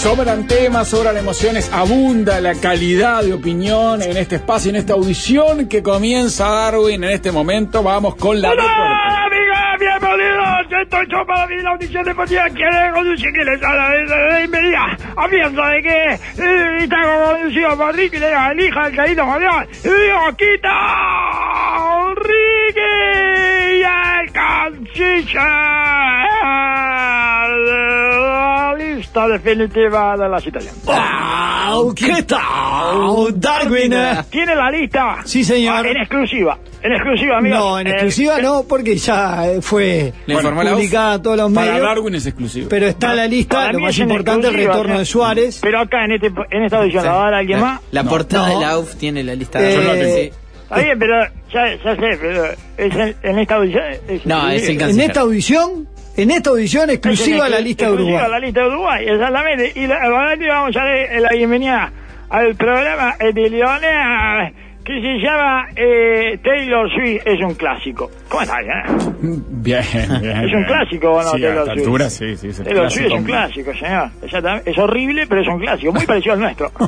Sobran temas, sobran emociones, abunda la calidad de opinión en este espacio, en esta audición que comienza Darwin en este momento. Vamos con la Hola, amiga, bienvenidos. Estoy yo para mí la audición de policía quiere conducir que les de, de inmediato. A pienso de que eh, está conducido por Ricky, la hija del querido Julián. Y quita Ricky y el canciller lista definitiva de la situación. ¡Au! ¿Qué tal, Darwin? ¿Tiene la lista? Sí, señor. Ah, en exclusiva. En exclusiva, amigo. No, en Eh, exclusiva eh, no, porque ya eh, fue publicada a todos los Para medios. Darwin es exclusivo. Pero está en la lista, Para lo más importante, el retorno de Suárez. Pero acá en, este, en esta audición la va a dar alguien más. La No. portada No. de la UF tiene la lista. Eh, Yo no sí. Está bien, pero ya, ya sé, pero es en, en esta audición. Es, No, es el En esta audición, en esta audición exclusiva en la lista de Uruguay. la lista de Uruguay, exactamente. Y la, vamos a dar la bienvenida al programa eh, de Leonea que se llama eh, Taylor Swift. Es un clásico. ¿Cómo estás? eh? Bien, bien. ¿Es un clásico o no, Sí, a Taylor esta Swift? altura sí, sí. Es Taylor Swift es un clásico. señor. Es horrible, pero es un clásico. Muy parecido al nuestro.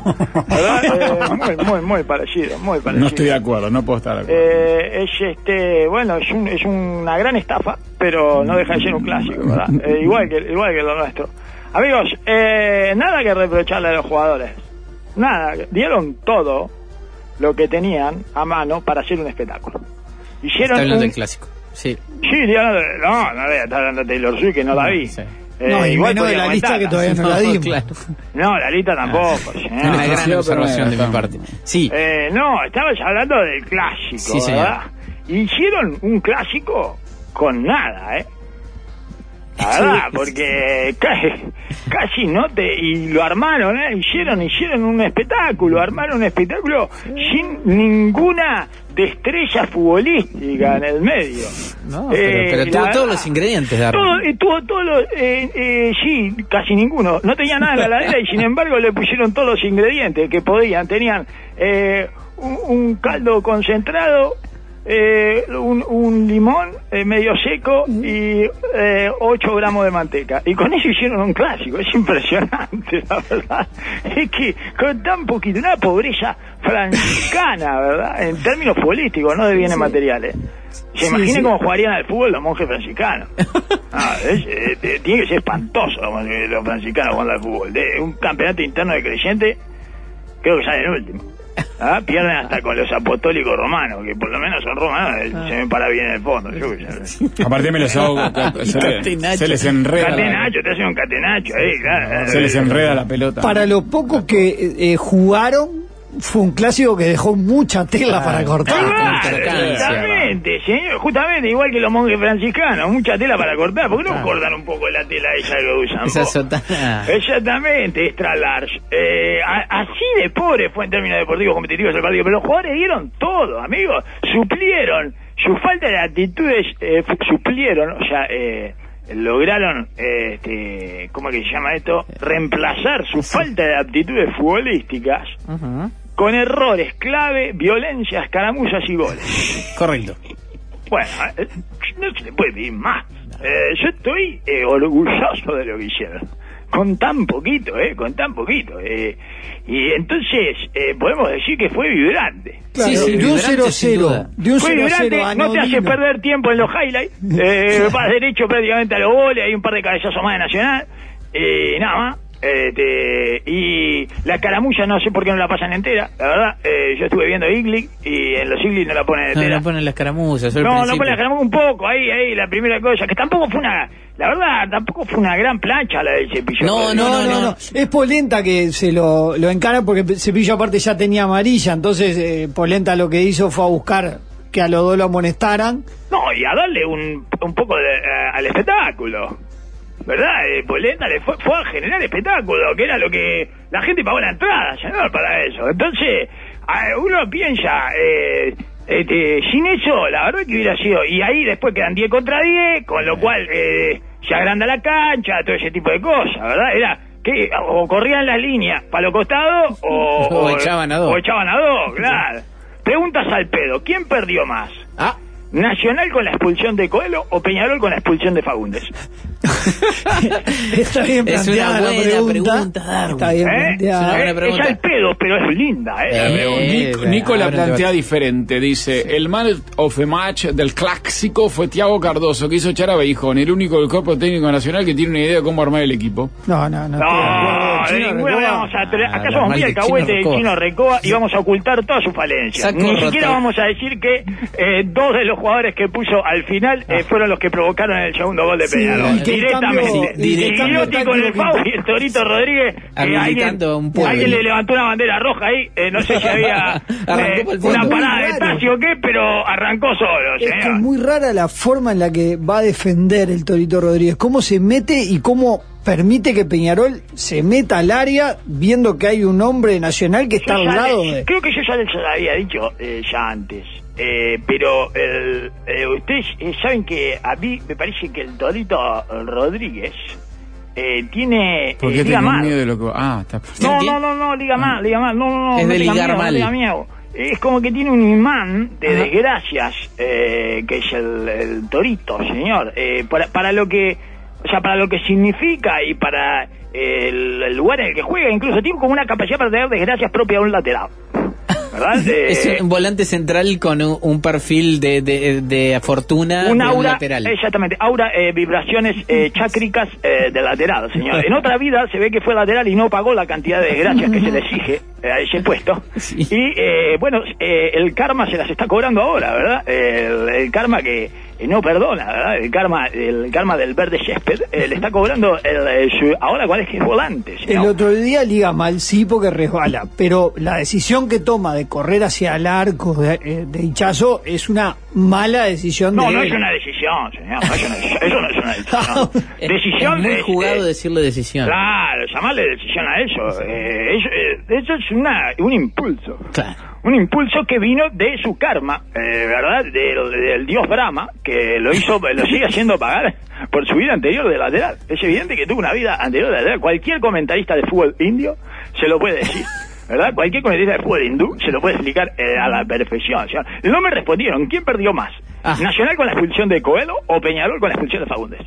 ¿Verdad? Eh, muy, muy, muy parecido. Muy parecido. No estoy de acuerdo, no puedo estar de acuerdo. Eh, es este, bueno, es, un, es una gran estafa, pero no deja de ser un clásico, ¿verdad? Eh, igual que igual que lo nuestro. Amigos, eh, nada que reprocharle a los jugadores. Nada, dieron todo lo que tenían a mano para hacer un espectáculo. Hicieron Está hablando un- del clásico. Sí. Sí, no, no a estar hablando de Taylor Swift que no la vi. Sí. Eh, No, igual menos de la lista que todavía no la dimos. claro. No, la lista tampoco. señor. Una gran observación de mi parte. Sí. Eh, no, estabas hablando del clásico, Sí, señor. ¿verdad? Hicieron un clásico con nada, ¿eh? La verdad, porque casi, casi no te... Y lo armaron, ¿eh? Hicieron, hicieron un espectáculo, armaron un espectáculo sin ninguna destreza futbolística en el medio. No, Eh, pero, tuvo verdad, todos los ingredientes, todo, eh, tuvo todos los, eh, eh, sí, casi ninguno. No tenía nada en la heladera y sin embargo le pusieron todos los ingredientes que podían. Tenían eh, un, un caldo concentrado, eh, un, un limón eh, medio seco y eh, 8 gramos de manteca. Y con eso hicieron un clásico. Es impresionante, la verdad. Es que con tan poquito, una pobreza franciscana, ¿verdad? En términos políticos, no de bienes materiales. Se Sí, imaginen sí. cómo jugarían al fútbol los monjes franciscanos. Ah, es, eh, tiene que ser espantoso los, franciscanos jugando al fútbol. De un campeonato interno de creyente, creo que salen último. Ah, Pierden hasta con los apostólicos romanos, que por lo menos son romanos, eh, se me para bien en el fondo. Yo sé. Aparte me los hago, se, le- Catenacho. se les enreda la, te hacen un catenacho ahí, claro. se les enreda la pelota. Para lo poco que eh, eh, jugaron, fue un clásico que dejó mucha tela para cortar. Claro, Exactamente, señor, justamente igual que los monjes franciscanos, mucha tela para cortar, ¿por qué no Claro. cortan un poco la tela esa que usan? Esa vos? sotana. Exactamente, extra large. Eh, a- así de pobre fue en términos deportivos competitivos el partido, pero los jugadores dieron todo, amigos, suplieron su falta de actitudes, eh, suplieron, o sea, eh, lograron, eh, este, ¿cómo es que se llama esto? Reemplazar su falta de aptitudes futbolísticas Ujú. Con errores clave, violencias, caramuzas y goles. Correcto. Bueno, eh, no se le puede pedir más. Eh, yo estoy eh, orgulloso de lo que hicieron. Con tan poquito, ¿eh? Con tan poquito. Eh, y entonces, eh, podemos decir que fue vibrante. Claro, Sí, sí, de un vibrante, sin 0-0, duda. de un Fue 0-0 vibrante, a no te hace perder tiempo en los highlights. Eh, vas derecho prácticamente a los goles, hay un par de cabezazos más de Nacional. Eh, nada más. Este, y la caramulla no sé por qué no la pasan entera, la verdad. Eh, yo estuve viendo Igli y en los Igli no la ponen No, entera. no ponen las caramuzas. No, no principio. pone la caramuza un poco, ahí, ahí, la primera cosa, que tampoco fue una, la verdad, tampoco fue una gran plancha la del cepillo. No, No, no, no, Es Polenta que se lo, lo encara porque Cepillo aparte ya tenía amarilla, entonces eh, Polenta lo que hizo fue a buscar que a los dos lo amonestaran. No, y a darle un, un poco de, eh, al espectáculo. ¿Verdad? Eh, Polenta le fue, fue a generar espectáculo, que era lo que la gente pagó la entrada, señor, para eso. Entonces, uno piensa, eh, este, sin eso, la verdad que hubiera sido. Y ahí después quedan 10 contra 10, con lo cual eh, se agranda la cancha, todo ese tipo de cosas, ¿verdad? Era que o corrían las líneas para los costados o, O echaban a dos. O echaban a dos, claro. Preguntas al pedo, ¿quién perdió más? Ah, ¿Nacional con la expulsión de Coelho o Peñarol con la expulsión de Fagundes? Está bien Es una planteada la buena pregunta. pregunta, Darwin. Está bien ¿Eh? planteada. Es buena. Es al pedo, pero es linda, ¿eh? Eh. Nico, Nico la plantea diferente. Dice: El man of the match del clásico fue Tiago Cardoso, que hizo echar a Beijón, el único del cuerpo técnico nacional que tiene una idea de cómo armar el equipo. No, no, no. No, de ninguna vamos a Ah, acá la somos muy de alcahuete Chino de Recoba. Chino Recoba y vamos a ocultar todas sus falencias. Ni siquiera vamos a decir que eh, dos de los jugadores que puso al final eh, fueron los que provocaron el segundo gol de Sí, Peñarol. Que Directamente. que Gigliotti con el que- y el Torito Rodríguez. eh, alguien, un alguien le levantó una bandera roja ahí. eh, no sé si había eh, una parada de taxi o qué, pero arrancó solo, Es que muy rara la forma en la que va a defender el Torito Rodríguez. Cómo se mete y cómo permite que Peñarol se meta al área viendo que hay un hombre nacional que está Yo al lado le- de... Creo que yo ya les había dicho eh, ya antes. Eh, pero el- eh, ustedes eh, saben que a mí me parece que el Torito Rodríguez eh, tiene ¿Por eh, qué liga tenés mal. miedo de lo que.? Ah, está. No, no, no, no, liga mal, liga mal. No, no, no. Es no de ligar miedo, no mal. tenga miedo. Es como que tiene un imán de Ajá. desgracias, eh, que es el, el torito, señor. Eh, para, para lo que, o sea, para lo que significa y para el, el lugar en el que juega, incluso tiene como una capacidad para tener desgracias propia de un lateral. ¿Verdad? Es Eh, un volante central con un, un perfil de, de, de fortuna un de aura, lateral. exactamente, aura, eh, vibraciones eh, chácricas eh, de lateral, señor. En otra vida se ve que fue lateral y no pagó la cantidad de desgracias que se le exige eh, a ese puesto. Sí. Y eh, bueno, el karma se las está cobrando ahora, ¿verdad? El, el karma que no perdona, ¿verdad? El karma, el karma del verde césped eh, le está cobrando el, eh, su- ahora cuál es que es volante, El otro día liga mal, sí, porque resbala, pero la decisión que toma de correr hacia el arco de, eh, de Hichazo es una mala decisión No, de no él. es una decisión, señor. No es una decisión. Eso no es una decisión. Decisión es muy es, jugado eh, decirle decisión. Claro, llamarle decisión a eso. eh, eso, eh, eso es una, un impulso. Claro. Un impulso que vino de su karma, eh, ¿verdad? Del, del dios Brahma, que lo hizo, lo sigue haciendo pagar por su vida anterior de lateral. Es evidente que tuvo una vida anterior de lateral. Cualquier comentarista de fútbol indio se lo puede decir. ¿Verdad? Cualquier comentarista de fútbol hindú se lo puede explicar eh, a la perfección. No me respondieron. ¿Quién perdió más? Ah. ¿Nacional con la expulsión de Coelho o Peñarol con la expulsión de Fagundes?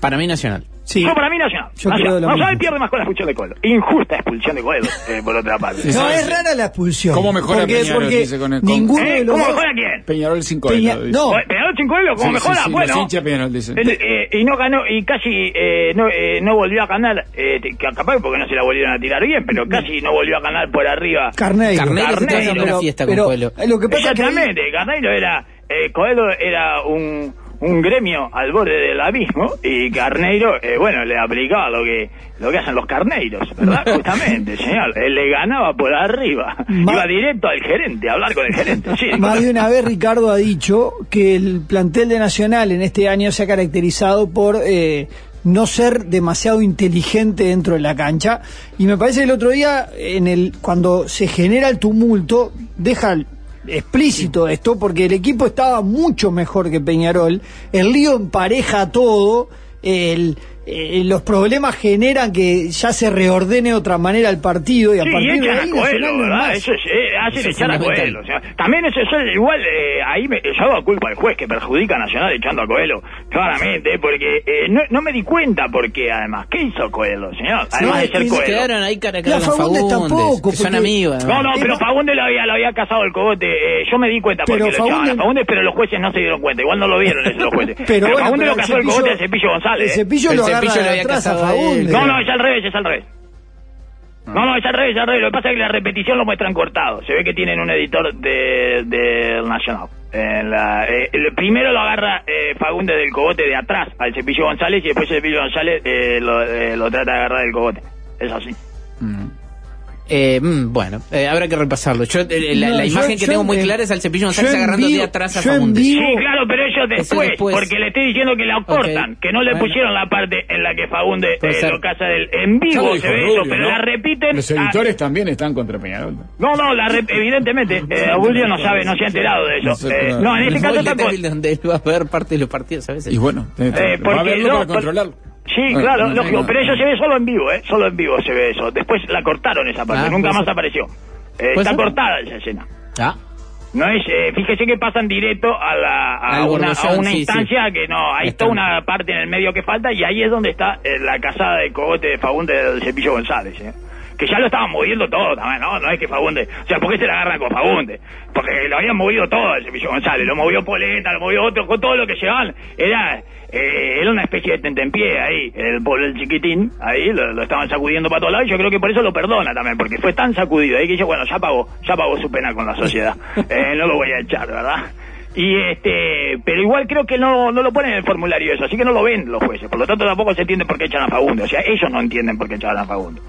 Para mí Nacional. Sí. No, para mí Nacional. Yo Nacional. Nacional mismo. pierde más con la expulsión de Coelho. Injusta expulsión de Coelho, eh, por otra parte. Sí, No, ¿sabes? es rara la expulsión. ¿Cómo mejora porque, Peñarol, porque dice con el- con- ninguno ¿Eh? de los ¿Cómo dos- mejora quién? Peñarol 5 Peña- no. Peñarol sin Coelho, ¿cómo Sí, mejora? sí, sí, bueno. los Peñarol dicen. el- eh, y no ganó, y casi eh, no, eh, no volvió a ganar, eh, que capaz porque no se la volvieron a tirar bien, pero casi no volvió a ganar por arriba. Carneiro. Carneiro fiesta con pero Coelho. Lo que pasa que Exactamente, Carneiro era, eh, Coelho era un, un gremio al borde del abismo y Carneiro, eh, bueno, le aplicaba lo que lo que hacen los carneiros, ¿verdad? Justamente, señor. Él le ganaba por arriba. Iba directo al gerente, a hablar con el gerente. Sí, Más de una vez Ricardo ha dicho que el plantel de Nacional en este año se ha caracterizado por eh, no ser demasiado inteligente dentro de la cancha y me parece que el otro día en el cuando se genera el tumulto deja explícito esto porque el equipo estaba mucho mejor que Peñarol, el lío empareja todo, el eh, los problemas generan que ya se reordene de otra manera el partido y a Sí, y partir de echan ahí Coelho. Eso es, eh, hacen Eso es echar a. Coelho. o sea, también eso es igual, eh, ahí me, yo hago culpa al juez que perjudica a Nacional echando a Coelho, claramente, porque eh, no, no me di cuenta porque además, ¿qué hizo Coelho, señor? Además de ser Coelho. Quedaron ahí cara a La cara con Fagundes tampoco, que son amigos. No, no, pero Fagundes lo había, lo había casado el cogote. eh, yo me di cuenta porque Pero lo echaban a Fagundes- pero los jueces no se dieron cuenta. Igual no lo vieron eso los jueces. Pero, bueno, Fagundes pero lo casó el Cepillo- cogote al Cepillo González. El cepillo El lo Cepillo de lo había casado a él. Fagundes. No, no, es al revés, es al revés. No, no, es al revés, es al revés. Lo que pasa es que la repetición lo muestran cortado. Se ve que tienen un editor de, del Nacional. En la- eh, el primero lo agarra eh, Fagundes del cogote de atrás al Cepillo González y después el Cepillo González eh, lo, eh, lo trata de agarrar del cogote. Es así. Mm. Eh, mm, bueno, eh, habrá que repasarlo. Yo, eh, la, No, la yo- imagen que yo tengo muy clara es al cepillo yo en agarrando de atrás a Fagundes. Sí, claro, pero ellos después, después. porque le estoy diciendo que la cortan, que no le Bueno. pusieron la parte en la que Fagundes eh, lo casa del... En vivo se ve Rubio, eso, pero ¿no? la repiten... Los editores también están contra Peñarol. no, no, la re- evidentemente, eh, Julio no sabe, no se ha enterado de No eso. Eh, no, en este caso tampoco... débil donde él va a ver parte de los partidos a veces. Y bueno, va a no, para por- controlarlo. Sí, Bueno, claro, no, lógico, no. pero eso se ve solo en vivo, ¿eh? Solo en vivo se ve eso. Después la cortaron esa parte, Ah, nunca puede más apareció. Eh, ¿Puede está cortada esa escena. Ah, No es, eh, fíjese que pasan directo a, la, a, una, a una sí, instancia que no, hay Está. toda una parte en el medio que falta y ahí es donde está eh, la casada de cogote de Fagunde del Cepillo González, ¿eh? Que ya lo estaban moviendo todo también, ¿no? No es que Fagunde, o sea, ¿por qué se la agarran con Fagunde? Porque lo habían movido todo el Cepillo González, lo movió Poleta, lo movió otro, con todo lo que llevaban, era, eh, era una especie de tentempié ahí, el pueblo del chiquitín, ahí lo, lo estaban sacudiendo para todos lados y yo creo que por eso lo perdona también, porque fue tan sacudido ahí que dice, bueno, ya pagó, ya pagó su pena con la sociedad, eh, no lo voy a echar, ¿verdad? Y este, pero igual creo que no, no lo ponen en el formulario eso, así que no lo ven los jueces, por lo tanto tampoco se entiende por qué echan a Fagunde, o sea, ellos no entienden por qué echan a Fagunde.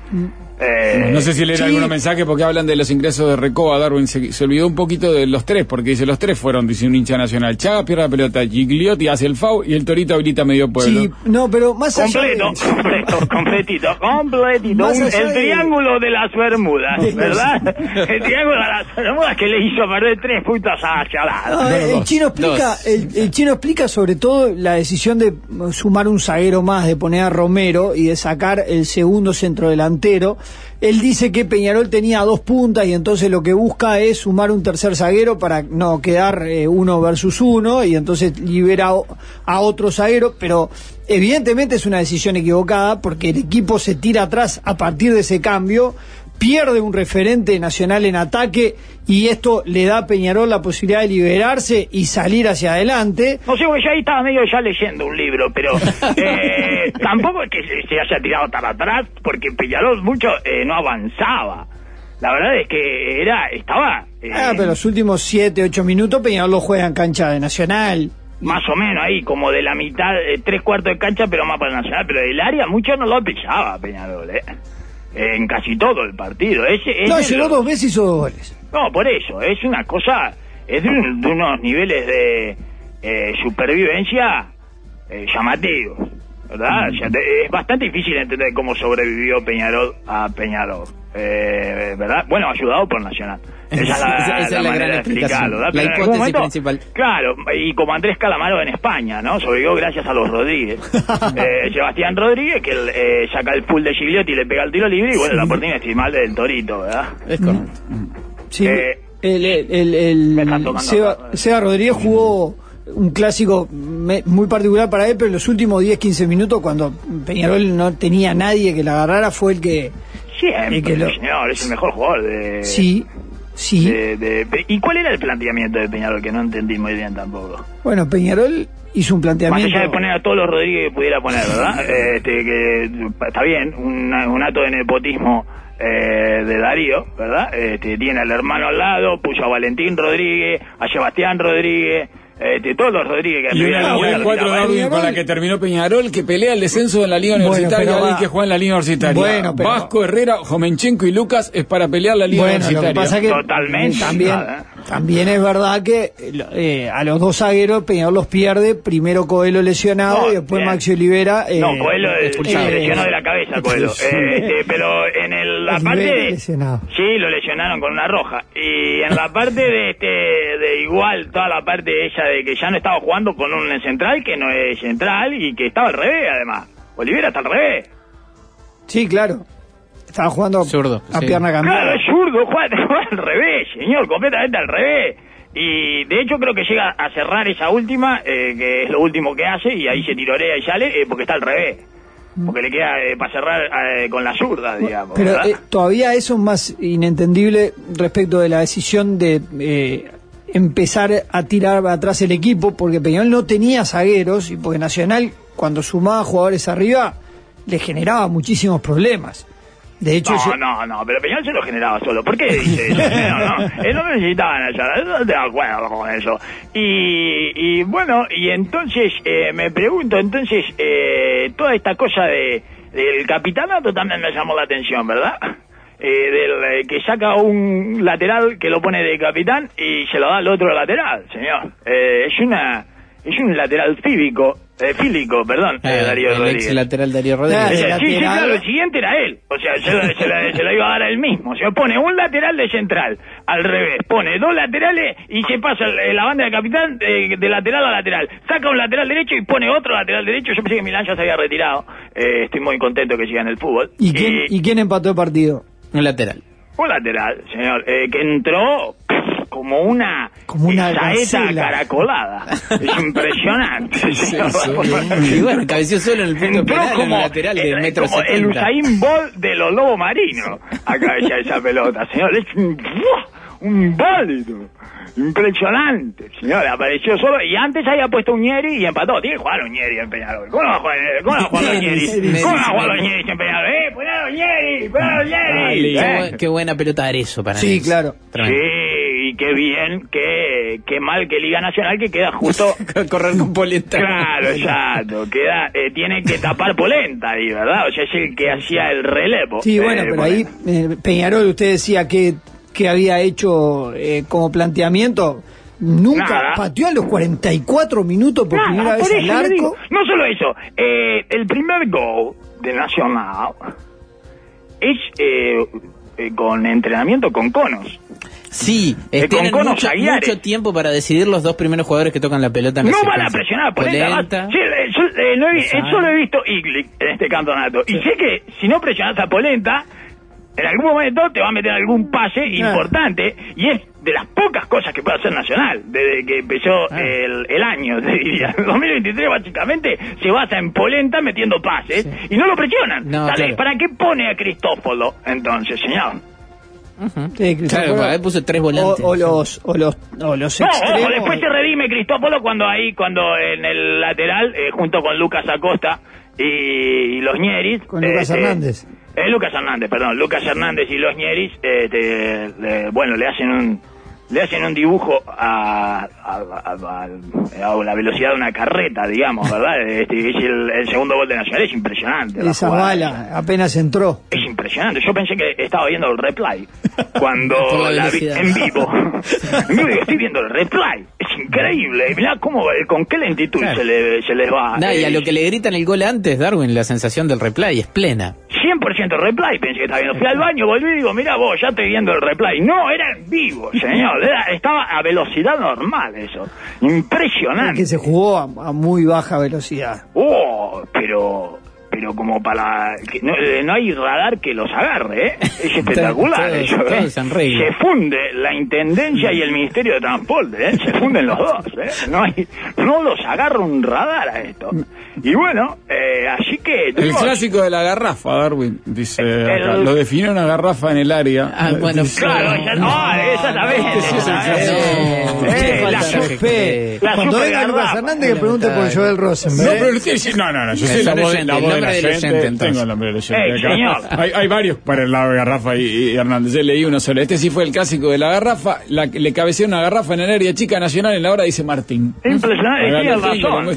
Eh, No sé si leer sí. algunos mensajes porque hablan de los ingresos de Recoba. Darwin se, se olvidó un poquito de los tres, porque dice los tres fueron, dice un hincha nacional. Chaga pierde la pelota, Gigliotti hace el FAU y el Torito habilita medio pueblo. Sí, no, pero más allá Completo, de- completo, completito, completito. Un- allá el de- triángulo de las Bermudas, ¿verdad? El triángulo de las Bermudas que le hizo perder tres puntos hacia No, lado. el, dos. chino explica, el, el chino explica sobre todo la decisión de sumar un zaguero más, de poner a Romero y de sacar el segundo centrodelantero. Él dice que Peñarol tenía dos puntas y entonces lo que busca es sumar un tercer zaguero para no quedar eh, uno versus uno y entonces libera a, otro zaguero, pero evidentemente es una decisión equivocada porque el equipo se tira atrás a partir de ese cambio pierde un referente nacional en ataque y esto le da a Peñarol la posibilidad de liberarse y salir hacia adelante. No sé, porque yo ahí estaba medio ya leyendo un libro, pero eh, tampoco es que se, se haya tirado tan atrás, porque Peñarol mucho eh, no avanzaba. La verdad es que era, estaba... eh, Ah, pero los últimos 7, 8 minutos Peñarol lo juega en cancha de Nacional. más o menos ahí, como de la mitad, eh, tres cuartos de cancha, pero más para el Nacional. Pero el área mucho no lo pisaba Peñarol, ¿eh? En casi todo el partido. Ese, ese No, llegó lo- dos veces y hizo dos goles. No, por eso, es una cosa, es de, un- de unos niveles de eh, supervivencia eh, llamativos, ¿verdad? O sea, te- es bastante difícil entender cómo sobrevivió Peñarol a Peñarol, eh, ¿verdad? Bueno, ayudado por Nacional. Esa es la, Esa- esa es la manera gran explicación, la hipótesis principal. Claro, y como Andrés Calamaro en España, ¿no? Sobrevivió gracias a los Rodríguez. Eh, Sebastián Rodríguez, que eh, saca el full de Gigliotti y le pega el tiro libre, y bueno, la oportunidad estimal del Torito, ¿verdad? Es correcto. Sí, Eh, el, el, el- el- Seba, acá. Seba Rodríguez jugó un clásico muy particular para él, pero en los últimos 10, 15 minutos, cuando Peñarol no tenía nadie que la agarrara, fue el que... Siempre, que lo- señor, es el mejor jugador de... Sí, sí. de- de- ¿Y cuál era el planteamiento de Peñarol? Que no entendí muy bien tampoco. Bueno, Peñarol hizo un Más planteamiento... allá de poner a todos los Rodríguez que pudiera poner, ¿verdad? Este, que está bien, un, un acto de nepotismo eh, de Darío, ¿verdad? Este, tiene al hermano al lado, puso a Valentín Rodríguez, a Sebastián Rodríguez, este, todos los Rodríguez que Y una de con la que terminó Peñarol, que pelea el descenso en la Liga Bueno, Universitaria, va- que juega en la Liga Universitaria. Bueno, pero- Vasco, Herrera, Jomenchenko y Lucas es para pelear la Liga Bueno, lo Universitaria. que pasa es que Totalmente, también, nada. también es verdad que eh, a los dos zagueros Peñarol los pierde, primero Coelho lesionado No, y después bien. Maxi Olivera eh, No, Coelho eh, expulsado. lesionó de la cabeza, Coelho. Eh, este, pero en el, la parte de... lesionado. Sí, lo lesionaron con una roja. Y en la parte de este igual, toda la parte ella de que ya no estaba jugando con un central que no es central y que estaba al revés, además. Olivera está al revés. Sí, claro. Estaba jugando Zurdo, a sí. pierna Claro, cambiada. es zurdo, juega, juega al revés, señor, completamente al revés. Y de hecho creo que llega a cerrar esa última, eh, que es lo último que hace, y ahí se tirorea y sale, eh, porque está al revés. Porque le queda eh, para cerrar eh, con la zurda, digamos. Pero eh, todavía eso es más inentendible respecto de la decisión de eh, empezar a tirar atrás el equipo, porque Peñarol no tenía zagueros y porque Nacional, cuando sumaba jugadores arriba, le generaba muchísimos problemas. De hecho, No, no, no, pero Peñal se lo generaba solo. ¿Por qué dice eso? No, no, él no necesitaba Nacional, no te acuerdo con eso. Y, y bueno, y entonces eh, me pregunto, entonces, eh, toda esta cosa de del capitanato también me llamó la atención, ¿verdad? Eh, del eh, que saca un lateral que lo pone de capitán y se lo da al otro lateral, señor. Eh, es una es un lateral físico, eh, fílico, perdón, eh, Eh, Darío el Rodríguez. ex lateral Darío Ah, Rodríguez. el Sí, sí, claro, el siguiente era él. O sea, se la, se la- se la iba a dar a él mismo. Se pone un lateral de central, al revés. Pone dos laterales y se pasa el- la banda de capitán de, de lateral a lateral. Saca un lateral derecho y pone otro lateral derecho. Yo pensé que Milán ya se había retirado. Eh, estoy muy contento que siga en el fútbol. ¿y, quién, ¿y quién empató el partido? Un lateral. Un lateral, señor, eh, que entró como una, Como una saeta gacela. caracolada. Es impresionante. señor. Y bueno, cabeció solo en el punto Entró penal, en como, el lateral de eh, metro como el. Usain Bolt de los lobos marinos a cabeza de esa pelota, señor. Es un, ¡buah! un válido. Impresionante, señor. Apareció solo y antes había puesto un Ñeri y empató. Tiene que jugar un Ñeri en Peñarol. ¿Cómo va a jugar, cómo va a jugar los Tenis, Ñeri? tenis, ¿Cómo no va a jugar los tenis. Ñeri en Peñarol? ¡Eh, poné a los Ñeri! ¡Poné a los Ñeri! Qué, ¿Eh? bu- qué buena pelota Arezo para Sí, claro. Tremendo. Sí, y qué bien, qué, qué mal que Liga Nacional que queda justo Correr con polenta. Claro, exacto. Queda, eh, tiene que tapar polenta ahí, ¿verdad? O sea, es el que hacía el relevo. Sí, bueno, Eh, pero ahí eh, Peñarol, usted decía que, que había hecho eh, como planteamiento. Nunca Nada. pateó a los 44 minutos por Nada, primera vez por al le digo. arco. No solo eso, eh, el primer gol de Nacional es eh, eh, con entrenamiento con conos. Sí, Eh, eh, tienen con mucho, tiempo para decidir los dos primeros jugadores que tocan la pelota. en No van a presionar a polenta. Sí, eh, yo, eh, no he, visto en este campeonato. Y sé que si no presionas a polenta, en algún momento te va a meter algún pase Claro. importante. Y es de las pocas cosas que puede hacer Nacional desde que empezó Claro. el, el año, te diría. El 2023 básicamente se basa en polenta metiendo pases y no lo presionan. No, ¿Sabes? claro. ¿Para qué pone a Cristófolo entonces, señor? Ujú. Sí, Cristóforo. Claro, ahí puso tres o, volantes. o los, o los, o los No, extremos. ojo, después se redime Cristófolo cuando ahí, cuando en el lateral, eh, junto con Lucas Acosta y, y los Ñeris. Con Lucas Hernández. eh, Lucas Hernández, perdón, Lucas Hernández y los Ñeris, eh, te- le- bueno, le hacen un le hacen un dibujo a, a, a- a- a la velocidad de una carreta, digamos, ¿verdad? Este, es el, el segundo gol de Nacional, es impresionante. Esa jugada. bala apenas entró. Es impresionante. Yo pensé que estaba viendo el replay cuando la la vi en vivo. En vivo digo, estoy viendo el replay. Es increíble. Mirá cómo, eh, con qué lentitud Claro. se, le, se les va. Nah, y a Eh, lo que le gritan el gol antes, Darwin, la sensación del replay es plena. 100% replay pensé que estaba viendo. Fui al baño, volví y digo, mira vos, ya estoy viendo el replay. No, era en vivo, señor. Era- estaba a velocidad normal eso. Impresionante. Que se jugó a, a muy baja velocidad. Oh, pero pero como para que no, eh, no hay radar que los agarre, ¿eh? Es espectacular eso, ¿eh? Se funde la intendencia y el ministerio de transporte, ¿eh? Se funden los dos, ¿eh? No hay no los agarra un radar a esto. Y bueno, eh, así que El clásico de la garrafa, Darwin, dice acá. El- Lo definió una garrafa en el área. Ah, bueno, Dice- Claro, ya, ah, exactamente. Este sí es el exactamente. clásico. Eh, Qué la- falta de Fe. La Cuando super venga Lucas. Hernández que pregunte por Joel No, Rosenberg. pero usted dice- no, no, no, yo soy la el la entonces. tengo el nombre del oyente Ey, acá. Hay, hay varios para el lado de Garrafa y, y Hernández, yo leí uno solo. Este sí fue el clásico de la Garrafa, la, que le cabeceó una Garrafa en el área chica nacional en la hora, dice Martín. Impresionante, tiene razón. de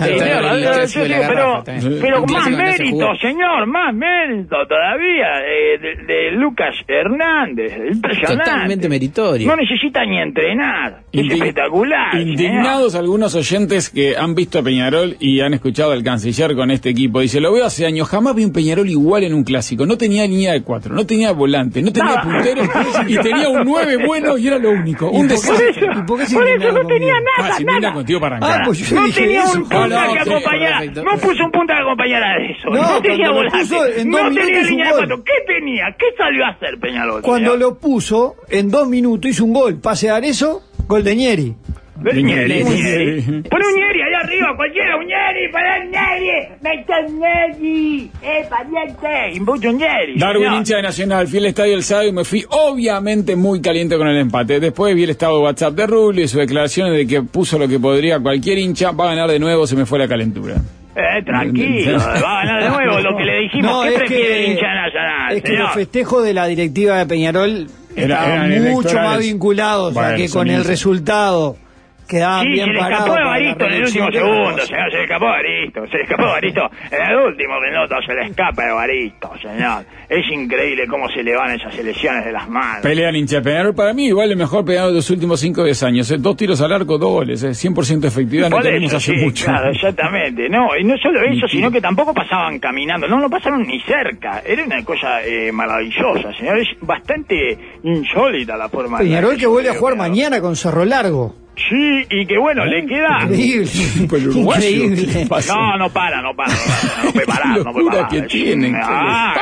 pero, más mérito, señor, más mérito todavía eh, de, de Lucas Hernández. Impresionante. Totalmente meritorio. No necesita ni entrenar. Es espectacular. señor. Indignados algunos oyentes que han visto a Peñarol y han escuchado al canciller con este equipo. Dice, lo veo hace años, jamás vi un Peñarol igual en un clásico. No tenía línea de cuatro, no tenía volante, no tenía puntero y tenía un nueve bueno y era lo único. ¿Y Un desastre. ¿Y por qué se Por eso no tenía? Ah, nada, indigna nada. contigo para arrancar. Ah, pues yo No dije tenía eso. un punta no, que sí, acompañara. perfecto. No puso un punta que acompañara de eso. No, No, tenía volante. puso en dos no tenía línea de cuatro. ¿Qué tenía? ¿Qué salió a hacer Peñarol? Cuando señor? lo puso, en dos minutos hizo un gol. Pase a Arezo, gol de Ñeri. Ñeri, Ñeri. Ñeri. Pone un Ñeri allá arriba, cualquiera, un Ñeri, para el Ñeri, mete un Ñeri, eh, pariente, y mucho un Ñeri. Darwin, señor. hincha de Nacional, fui al estadio el sábado y me fui obviamente muy caliente con el empate. Después vi el estado de WhatsApp de Rubio y sus declaraciones de que puso lo que podría cualquier hincha, va a ganar de nuevo, se me fue la calentura. Eh, tranquilo, va a ganar de nuevo lo que le dijimos. No, ¿Qué es prefiere que- el hincha nacional, Es que señor? los festejos de la directiva de Peñarol Era- estaban mucho electorales. más vinculados Bueno, que con el resultado. Quedaban Sí, bien se le escapó para la Evaristo en el último segundo, señor, se le escapó Evaristo, se le escapó Evaristo en el último minuto, se le escapa Evaristo, señor. Es increíble cómo se le van esas elecciones de las manos. Pelean hincha de Peñarol, para mí igual el mejor Peñarol de los últimos 5 o 10 años. eh. Dos tiros al arco, dos goles, eh. 100% efectividad, no Por tenemos eso, hace sí, mucho. claro, exactamente. No, y no solo eso, sino que tampoco pasaban caminando. No, no pasaron ni cerca. Era una cosa eh, maravillosa, señor. Es bastante insólita la forma. Peñarol que vuelve a jugar mañana con Cerro Largo. Sí, y que bueno, le queda... Increíble. Increíble. No, no para, no para, no para, no puede parar, no puede locura parar. que Es tienen, un- ¿qué ah,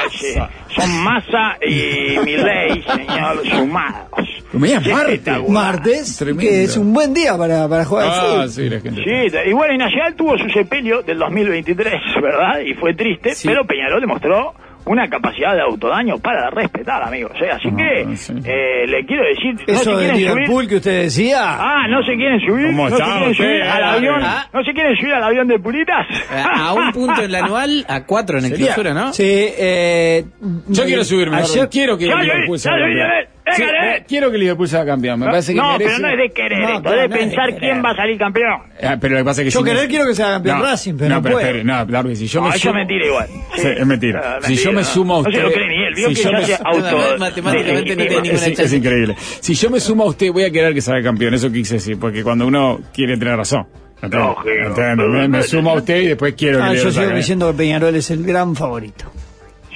son Massa y Milei, señor, sumados. Es martes. Martes, Tremendo. que es un buen día para, para jugar al Ah, fútbol. sí, la gente. Sí, y bueno, y Nacional tuvo su sepelio del 2023, ¿verdad? Y fue triste, Sí. pero Peñarol demostró una capacidad de autodaño para respetar, amigos. ¿eh? Así Ah, que sí. eh, le quiero decir, no Eso se de Liverpool subir. que usted decía. Ah, no se quieren subir, ¿Cómo no se quieren subir al eh? avión, Ah. no se quieren subir al avión de Puritas. A a un punto en la anual, a cuatro en el clausura, ¿no? Sí, eh, Yo quiero subirme, ayer- quiero que Ya, Liverpool ya, ya, Sí, eh, quiero que Liverpool sea campeón. Me parece que no, merece. pero no es de querer No, esto, de no es de pensar quién va a salir campeón. Ah, pero lo que pasa es que Yo si querer me- quiero que sea campeón Racing, pero no pero puede. espere, no, Darby, si yo No, me sumo- mentira igual. Sí, es mentira. Ah, Si yo me sumo a no. No se lo usted- cree ni él, vio si que yo me- No, auto... no, matemáticamente no tiene Es, increíble. Si yo me sumo a usted, voy a querer que salga campeón. Eso quise decir, porque cuando uno quiere tener razón. ¿Entiende? Me, me sumo a usted y después quiero que Ah, le yo sigo diciendo que Peñarol es el gran favorito.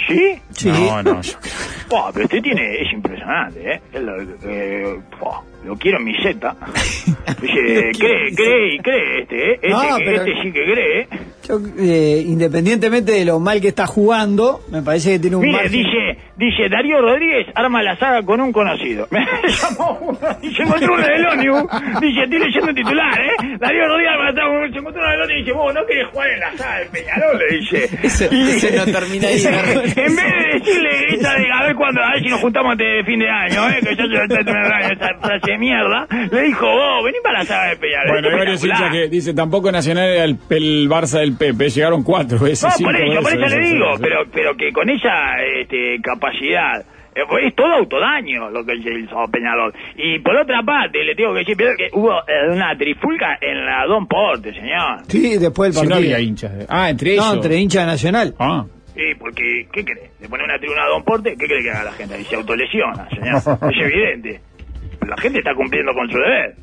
¿Sí? Sí. No, no, yo creo. Oh, pero usted tiene, es impresionante, ¿eh? Lo, eh, oh, lo quiero en mi Z. Dice, cree, cree y cree este, ¿eh? Este, No, que- pero- este sí que cree, ¿eh? Yo, eh, independientemente de lo mal que está jugando, me parece que tiene un Mire, margen. dice, dice Darío Rodríguez arma la saga con un conocido. Me llamó uno y se encontró uno del. Dice, estoy leyendo el titular, ¿eh? Darío Rodríguez arma la saga con un- se encontró uno del y dice, vos no querés jugar en la saga de Peñarol, le dice. Ese no termina ahí, en vez de decirle esa de a ver cuándo, a ver si nos juntamos antes de fin de año, ¿eh? Que ya se va a terminar el año, esa frase de mierda, le dijo, vos, vení para la saga de Peñarol. Bueno, hay varios hinchas que dicen tampoco Nacional era el, el Barça del Pepe. Llegaron cuatro veces. No, por eso, por eso le sí, digo, sí. pero pero que con esa este, capacidad, eh, es todo autodaño lo que hizo Peñarol. Y por otra parte, le tengo que decir Pedro, que hubo eh, una trifulca en la Don Porte, señor. Sí, después del Si no partido. había hinchas. de- Ah, entre ellos. no, entre hincha de Nacional. Ah. Sí, porque, ¿qué cree? Le pone una tribuna a Don Porte, ¿qué cree que haga la gente? Y se autolesiona, señor. es evidente. La gente está cumpliendo con su deber.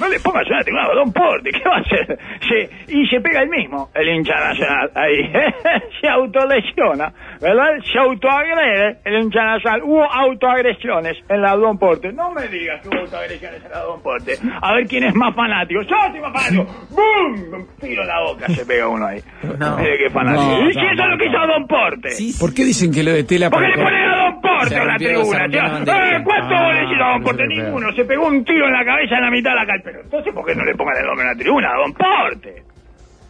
No le pongas una tribuna a Don Porte, ¿qué va a hacer? Se, y se pega el mismo, el hincha nacional, ahí. se autolesiona, ¿verdad? Se autoagrede el hincha nacional. Hubo autoagresiones en la Don Porte. No me digas que hubo autoagresiones en la Don Porte. A ver quién es más fanático. Yo soy más fanático. ¡Bum! Tiro en la boca, se pega uno ahí. No. Mire qué fanático. No, ¿Y si no, eso es lo que hizo. Don Porte? Sí, sí. ¿Por qué dicen que lo de tela ¿Por qué le ponen a Don Porte en la tribuna? tío? Eh, ¿Cuántos Ah, goles hizo Don Porte? Ninguno. Se pegó un tiro en la cabeza en la mitad de la calle. Pero entonces, ¿por qué no le pongan el nombre en la tribuna a Don Porte?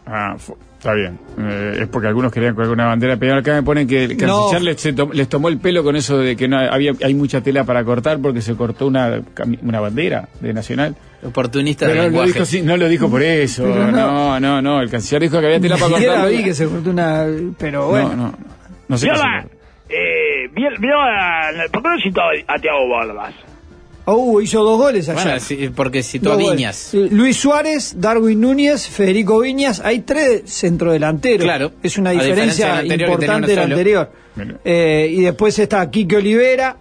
Ah, está bien. Eh, es porque algunos querían colgar una bandera, pero acá me ponen que el No. canciller les, se to- les tomó el pelo con eso de que no había hay mucha tela para cortar porque se cortó una una bandera de Nacional. Oportunista de no lo, dijo, sí, no lo dijo por eso. Pero no. no. no, no, El canciller dijo que había tela para cortar. vi que se cortó una... Pero bueno. No, no. No sé Vio qué la- se- eh, vio, vio a, ¿Por qué no citó a Tiago Barbas? Oh, hizo dos goles. Bueno, sí, porque citó a goles. Viñas. Luis Suárez, Darwin Núñez, Federico Viñas. Hay tres centrodelanteros. Claro. Es una diferencia, diferencia del anterior, importante. Eh, y después está Quique Olivera,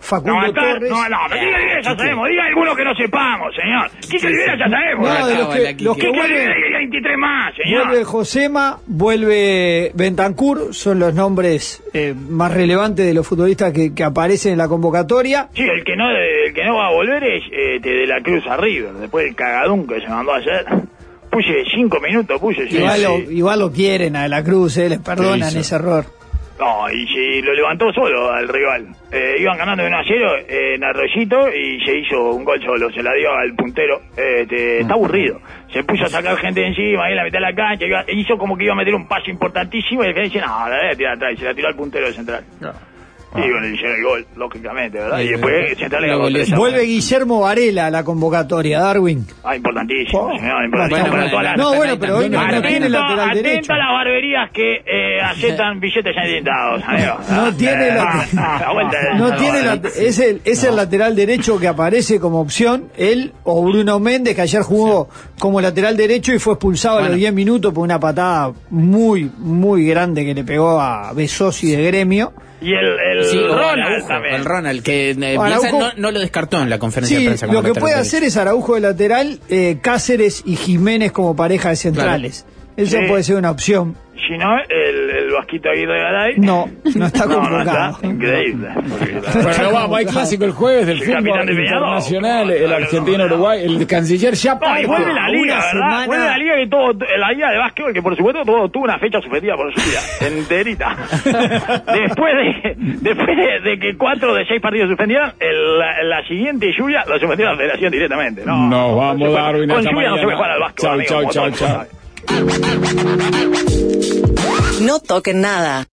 Facundo No, Torres. no, no, pero Quique Olivera ya sabemos. Diga alguno que no sepamos, señor. Quique Olivera ya sabemos. No, de los que, los que Quique vuelven- Olivera y 23 más, señor. Vuelve Josema, vuelve Bentancur, son los nombres eh, más relevantes de los futbolistas que, que aparecen en la convocatoria. Sí, el que no el que no va a volver es este, de la Cruz a River, después del cagadón que se mandó ayer. Puse cinco minutos, puse igual, sí. Lo, igual lo quieren a la Cruz, eh, les perdonan ese error. No, y se lo levantó solo al rival. Eh, iban ganando de 1 a 0 en Arroyito y se hizo un gol solo, se la dio al puntero. Este, está aburrido. Se puso a sacar gente de encima ahí en la mitad de la cancha. hizo como que iba a meter un pase importantísimo y el que dice, no, la a tirar atrás. Y se la tiró al puntero de central. Y bueno, le hicieron el gol, lógicamente, ¿verdad? Y Eh, después Central le la ganó goleó. 3 a Vuelve 1. Guillermo Varela a la convocatoria, Darwin. Ah, importantísimo, Oh, señor, importantísimo bueno, para toda la... No, bueno, pero hoy no, no tiene lateral atento derecho. a las barberías que eh, aceptan billetes ya editados, amigo. No tiene Eh, la- ah, la vuelta de- No tiene la- es el, es el lateral derecho que aparece como opción, él o Bruno Méndez, que ayer jugó como lateral derecho y fue expulsado a los Bueno. 10 minutos por una patada muy, muy grande que le pegó a Besosi de gremio. Y el, el Sí, Ronald también. el Ronald, que eh, Araujo- no, no lo descartó en la conferencia Sí, de prensa. lo que puede hacer es Araujo de lateral, eh, Cáceres y Jiménez como pareja de centrales. Esa Sí. puede ser una opción. Si no, el, el Vasquito Aguirre Garay. No, no está No, no convocado. está. Increíble. Bueno, vamos, hay clásico el jueves del El capitán fútbol de internacional, el Argentina-Uruguay, el canciller ya No, y vuelve la liga, ¿verdad? semana- Vuelve la liga que todo, la liga de básquetbol que por supuesto todo tuvo una fecha suspendida por su vida, enterita. después de, después de, de que cuatro de seis partidos suspendieron, el- la, la siguiente lluvia lo suspendió la federación directamente. No, Nos vamos, no Darwin, Con lluvia no se puede jugar al básquetbol. Chau, amigo, chau, chau, chau. No toquen nada.